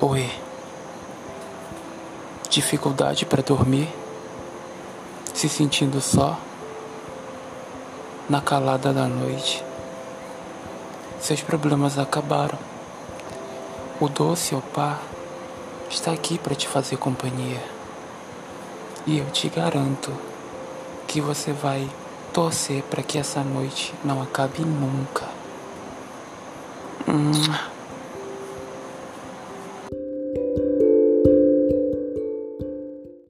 Oi. É dificuldade para dormir? Se sentindo só? Na calada da noite. Seus problemas acabaram. O doce Opar está aqui para te fazer companhia. E eu te garanto que você vai torcer para que essa noite não acabe nunca. Hum.